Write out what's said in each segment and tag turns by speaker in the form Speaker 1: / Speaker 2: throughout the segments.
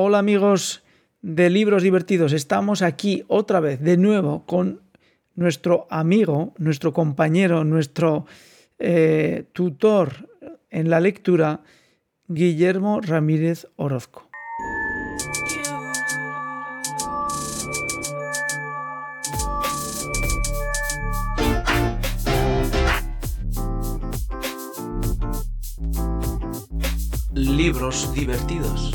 Speaker 1: Hola amigos de Libros Divertidos, estamos aquí otra vez de nuevo con nuestro amigo, nuestro compañero, nuestro eh, tutor en la lectura, Guillermo Ramírez Orozco.
Speaker 2: Libros divertidos.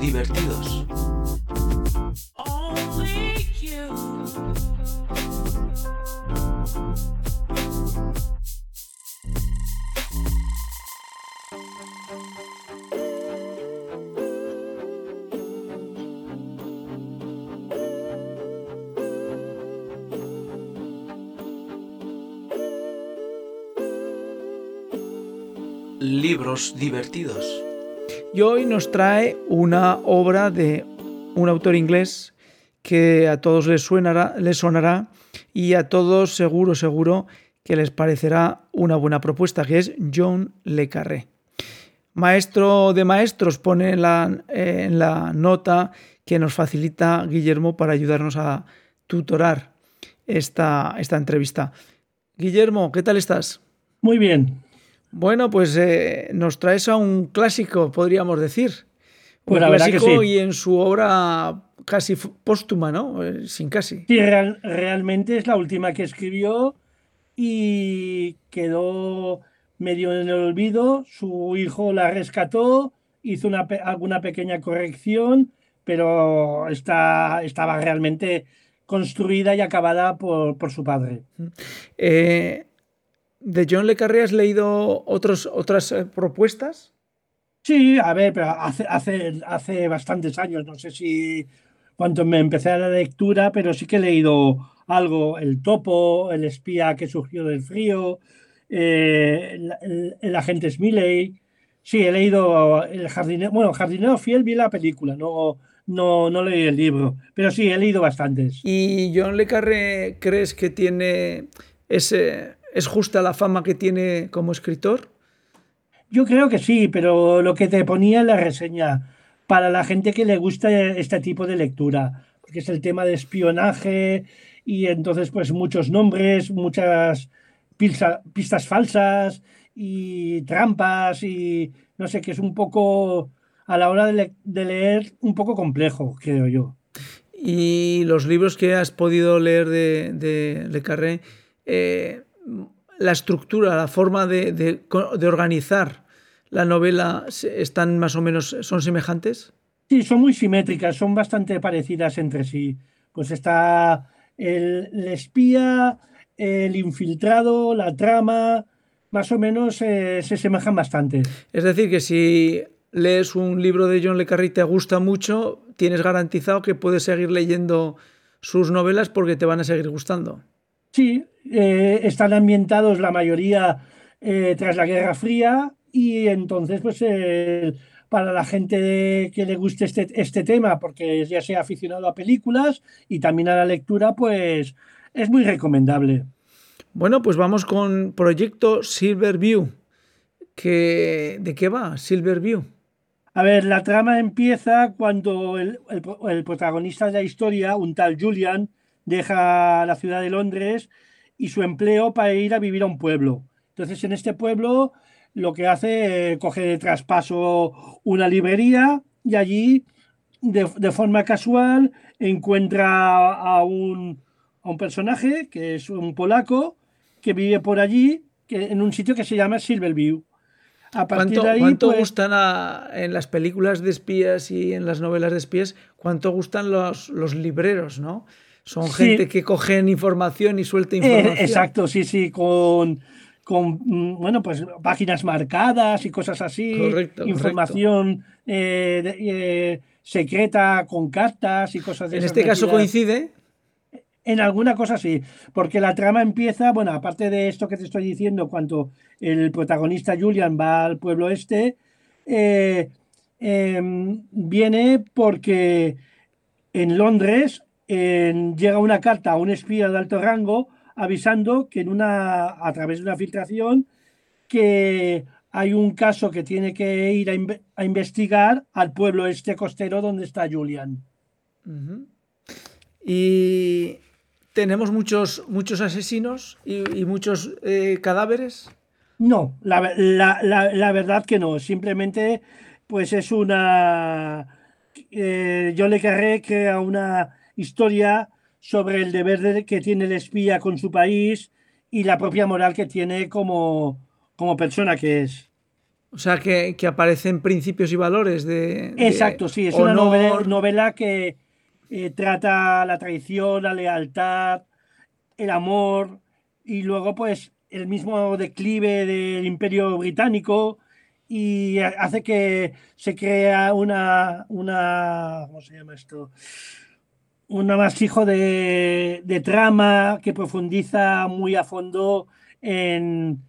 Speaker 2: Divertidos. Libros divertidos.
Speaker 1: Y hoy nos trae una obra de un autor inglés que a todos les, suenará, les sonará y a todos seguro, seguro que les parecerá una buena propuesta, que es John Le Carré. Maestro de maestros pone en la, en la nota que nos facilita Guillermo para ayudarnos a tutorar esta, esta entrevista. Guillermo, ¿qué tal estás?
Speaker 3: Muy bien.
Speaker 1: Bueno, pues eh, nos traes a un clásico, podríamos decir. Un
Speaker 3: Pues que
Speaker 1: clásico
Speaker 3: sí.
Speaker 1: y en su obra casi póstuma, ¿no? Eh, Sin casi.
Speaker 3: Sí, real- realmente es la última que escribió y quedó medio en el olvido. Su hijo la rescató, hizo una, alguna pequeña corrección, pero está, estaba realmente construida y acabada por, por su padre.
Speaker 1: Eh, ¿De John Le Carré has leído otros, otras eh, propuestas?
Speaker 3: Sí, a ver, pero hace, hace, hace bastantes años, no sé si cuando me empecé a la lectura, pero sí que he leído algo, El topo, El espía que surgió del frío, eh, el, el- el agente Smiley. Sí, he leído El jardinero, bueno, Jardinero Fiel vi la película, no, no, no leí el libro, pero sí, he leído bastantes.
Speaker 1: ¿Y John Le Carré crees que tiene ese, es justa la fama que tiene como escritor?
Speaker 3: Yo creo que sí, pero lo que te ponía en la reseña, para la gente que le gusta este tipo de lectura, porque es el tema de espionaje y entonces pues muchos nombres, muchas pistas falsas y trampas y no sé, que es un poco a la hora de, le- de leer un poco complejo, creo yo.
Speaker 1: Y los libros que has podido leer de, de Le Carré, eh, la estructura, la forma de, de co- de organizar la novela están más o menos, son semejantes.
Speaker 3: Sí, son muy simétricas, son bastante parecidas entre sí. Pues está el, el espía, el infiltrado, la trama, más o menos eh, se asemejan bastante.
Speaker 1: Es decir, que si lees un libro de John Le Carré y te gusta mucho, tienes garantizado que puedes seguir leyendo sus novelas porque te van a seguir gustando.
Speaker 3: Sí, eh, están ambientados la mayoría eh, tras la Guerra Fría y entonces pues eh, para la gente de- que le guste este, este tema, porque ya sea aficionado a películas y también a la lectura, pues es muy recomendable.
Speaker 1: Bueno, pues vamos con Proyecto Silverview. Que, ¿De qué va Silverview?
Speaker 3: A ver, la trama empieza cuando el, el protagonista de la historia, un tal Julian, deja la ciudad de Londres y su empleo para ir a vivir a un pueblo. Entonces, en este pueblo lo que hace, eh, coge de traspaso una librería y allí, de, de forma casual, encuentra a un, a un personaje que es un polaco que vive por allí, que, en un sitio que se llama Silverview. A partir
Speaker 1: ¿Cuánto,
Speaker 3: de ahí,
Speaker 1: cuánto
Speaker 3: pues,
Speaker 1: gustan a- en las películas de espías y en las novelas de espías? ¿Cuánto gustan los, los libreros, no? Son
Speaker 3: Sí.
Speaker 1: gente que cogen información y suelta
Speaker 3: Eh,
Speaker 1: información.
Speaker 3: exacto, sí, sí, con, con mm, bueno, pues páginas marcadas y cosas así,
Speaker 1: Correcto,
Speaker 3: información eh, de- eh, secreta con cartas y cosas de
Speaker 1: En este caso
Speaker 3: metidas.
Speaker 1: coincide.
Speaker 3: En alguna cosa sí, porque la trama empieza, bueno, aparte de esto que te estoy diciendo, cuando el protagonista Julian va al pueblo este, eh, em, viene porque en Londres llega una carta a un espía de alto rango avisando que en una, a través de una filtración que hay un caso que tiene que ir a, investigar al pueblo este costero donde está Julian.
Speaker 1: Y tenemos muchos, muchos asesinos y, muchos eh, cadáveres.
Speaker 3: No, la, la, verdad que no. Simplemente, pues es una. Eh, yo le querré que a una historia sobre el deber que tiene el espía con su país y la propia moral que tiene como, como persona que es.
Speaker 1: O sea, que, aparecen principios y valores de.
Speaker 3: Exacto, sí, es una novela, que eh, trata la traición, la lealtad, el amor y luego, pues, el mismo declive del imperio británico y hace que se crea una, una ¿cómo se llama esto? Un amasijo de, de trama que profundiza muy a fondo en,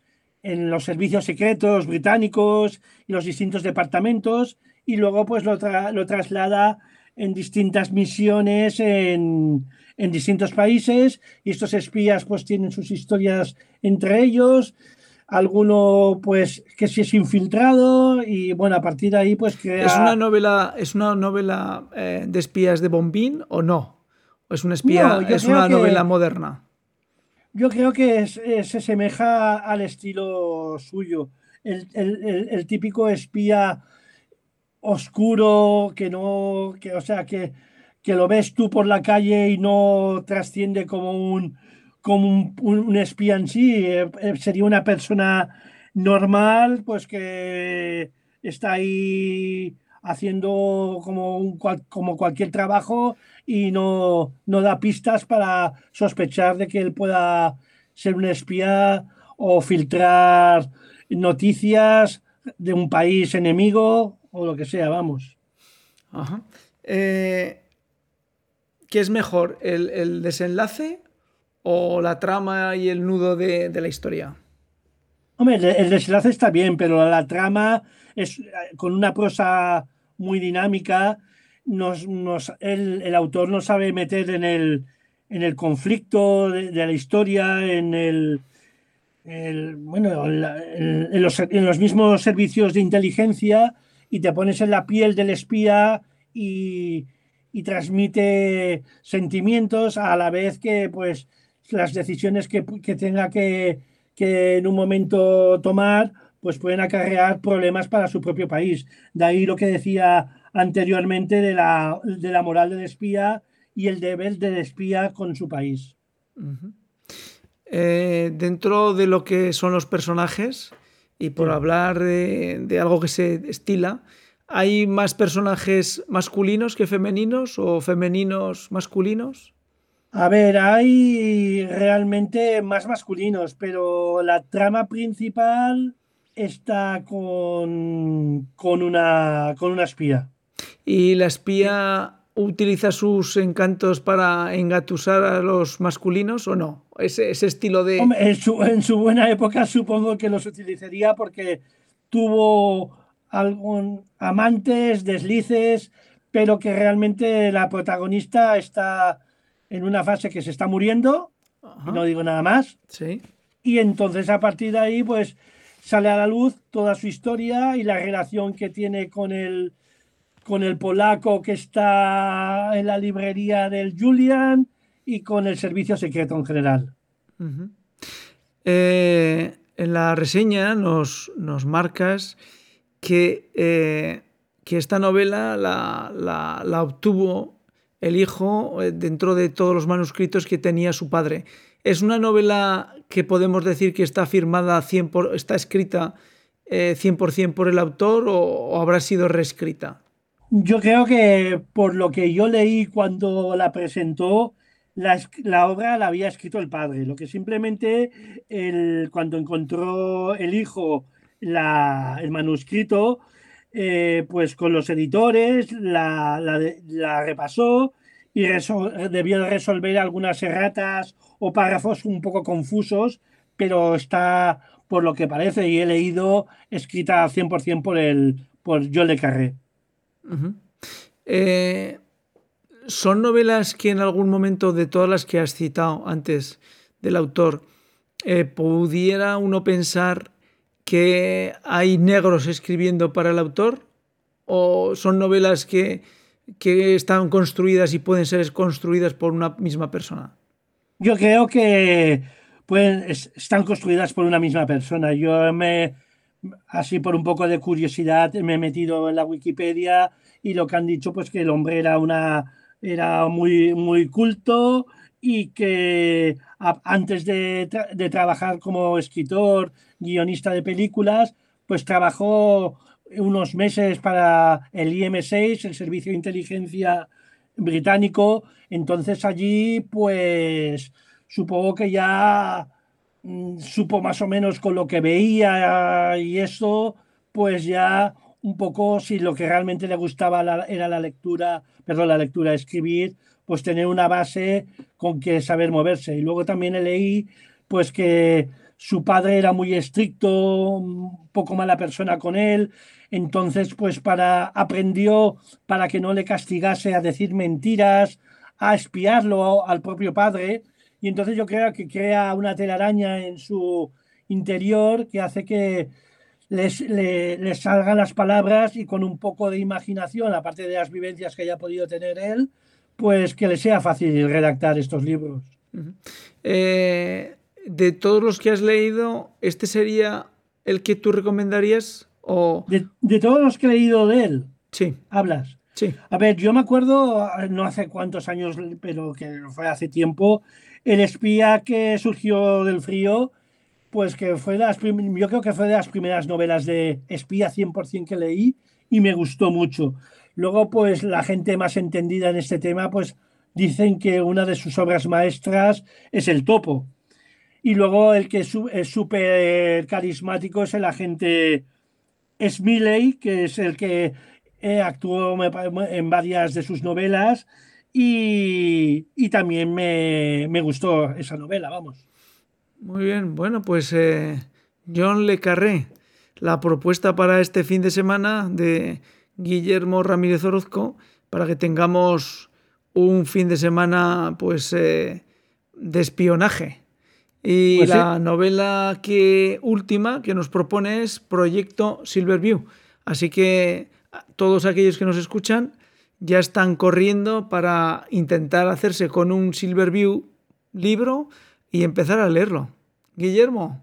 Speaker 3: en, los servicios secretos británicos y los distintos departamentos y luego pues lo, lo traslada en distintas misiones en, en distintos países y estos espías pues tienen sus historias entre ellos, alguno pues que si es infiltrado y bueno, a partir de ahí pues crea...
Speaker 1: ¿Es una novela, es una novela eh, de espías de Bombín o no? ¿O es una espía, es una novela moderna?
Speaker 3: Yo creo que se asemeja al estilo suyo, el, el, típico espía oscuro que no, que o sea que que lo ves tú por la calle y no trasciende como un, como un, espía en sí. Eh, eh, sería una persona normal, pues que está ahí haciendo como, un, como cualquier trabajo y no, no da pistas para sospechar de que él pueda ser un espía o filtrar noticias de un país enemigo o lo que sea, vamos.
Speaker 1: Ajá. Eh, ¿Qué es mejor, el, desenlace o la trama y el nudo de, la historia?
Speaker 3: Hombre, el, desenlace está bien, pero la trama es con una prosa muy dinámica. Nos, el, autor no sabe meter en el, en el conflicto de, la historia, en el, bueno, en, los, en, los, mismos servicios de inteligencia y te pones en la piel del espía y, y transmite sentimientos a la vez que pues las decisiones que, tenga que, en un momento tomar pues pueden acarrear problemas para su propio país. De ahí lo que decía anteriormente de la, de la moral del espía y el deber del espía con su país.
Speaker 1: Eh, dentro de lo que son los personajes, y por hablar de, de, algo que se estila, ¿Hay más personajes masculinos que femeninos o femeninos masculinos?
Speaker 3: A ver, hay realmente más masculinos, pero la trama principal está con, con, una, con una espía.
Speaker 1: ¿Y la espía utiliza sus encantos para engatusar a los masculinos o no? Ese, ese estilo de...
Speaker 3: en, su, en su buena época supongo que los utilizaría porque tuvo algún amantes, deslices, pero que realmente la protagonista está en una fase que se está muriendo, no digo nada más.
Speaker 1: Sí.
Speaker 3: Y entonces a partir de ahí, pues sale a la luz toda su historia y la relación que tiene con el, con el polaco que está en la librería del Julian y con el servicio secreto en general.
Speaker 1: Eh, en la reseña nos, nos marcas que, eh, que esta novela la, obtuvo el hijo eh, dentro de todos los manuscritos que tenía su padre. ¿Es una novela que podemos decir que está firmada, 100 está escrita 100% eh, por el autor o, habrá sido reescrita?
Speaker 3: Yo creo que por lo que yo leí cuando la presentó, la, la, obra la había escrito el padre. Lo que simplemente el, cuando encontró el hijo el manuscrito, eh, pues con los editores, la, repasó y debió resolver algunas erratas o párrafos un poco confusos, pero está, por lo que parece, y he leído, escrita 100% por, el, por Joel de Carré.
Speaker 1: Eh, ¿Son novelas que en algún momento de todas las que has citado antes del autor, eh, pudiera uno pensar que hay negros escribiendo para el autor? ¿O son novelas que, que están construidas y pueden ser construidas por una misma persona?
Speaker 3: Yo creo que pueden, es- están construidas por una misma persona. Yo me, así por un poco de curiosidad, me he metido en la Wikipedia y lo que han dicho, pues que el hombre era una, era muy, muy culto y que antes de, de trabajar como escritor, guionista de películas, pues trabajó unos meses para el IM6, el Servicio de Inteligencia británico. Entonces allí, pues supongo que ya mm, supo más o menos con lo que veía y eso, pues ya un poco si lo que realmente le gustaba era la lectura, perdón, la lectura, escribir, pues tener una base con que saber moverse. Y luego también leí, pues que su padre era muy estricto, un poco mala persona con él, entonces pues para aprendió para que no le castigase a decir mentiras, a espiarlo al propio padre, y entonces yo creo que crea una telaraña en su interior que hace que les, le, les salgan las palabras y con un poco de imaginación, aparte de las vivencias que haya podido tener él, pues que le sea fácil redactar estos libros.
Speaker 1: Eh, de todos los que has leído, ¿este sería el que tú recomendarías? O
Speaker 3: De, de todos los que he leído de él,
Speaker 1: sí,
Speaker 3: hablas.
Speaker 1: sí.
Speaker 3: A ver, yo me acuerdo, no hace cuántos años, pero que fue hace tiempo, el espía que surgió del frío, pues que fue de las yo creo que fue de las primeras novelas de espía 100% que leí y me gustó mucho. Luego, pues la gente más entendida en este tema, pues dicen que una de sus obras maestras es El Topo. Y luego el que es súper carismático es el agente Smiley, que es el que eh, actuó en varias de sus novelas y, y también me, me gustó esa novela, vamos.
Speaker 1: Muy bien, bueno, pues eh, John Le Carré, la propuesta para este fin de semana de Guillermo Ramírez Orozco, para que tengamos un fin de semana pues eh, de espionaje. Y
Speaker 3: Pues sí.
Speaker 1: la novela que última que nos propone es Proyecto Silverview. Así que todos aquellos que nos escuchan ya están corriendo para intentar hacerse con un Silverview libro y empezar a leerlo. Guillermo,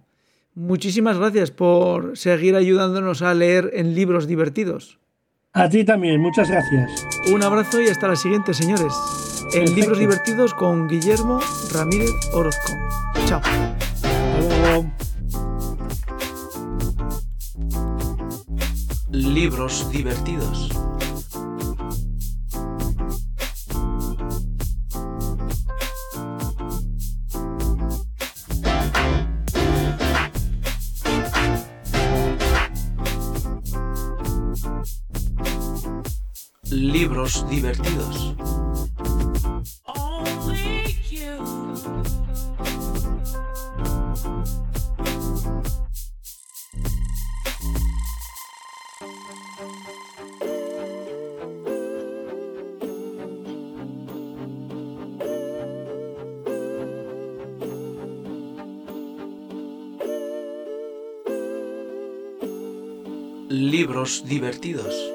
Speaker 1: muchísimas gracias por seguir ayudándonos a leer en libros divertidos.
Speaker 3: A ti también, muchas gracias.
Speaker 1: Un abrazo y hasta la siguiente, señores. En
Speaker 3: Perfecto.
Speaker 1: Libros Divertidos con Guillermo Ramírez Orozco. Chao.
Speaker 2: Libros divertidos. Libros divertidos. Libros divertidos.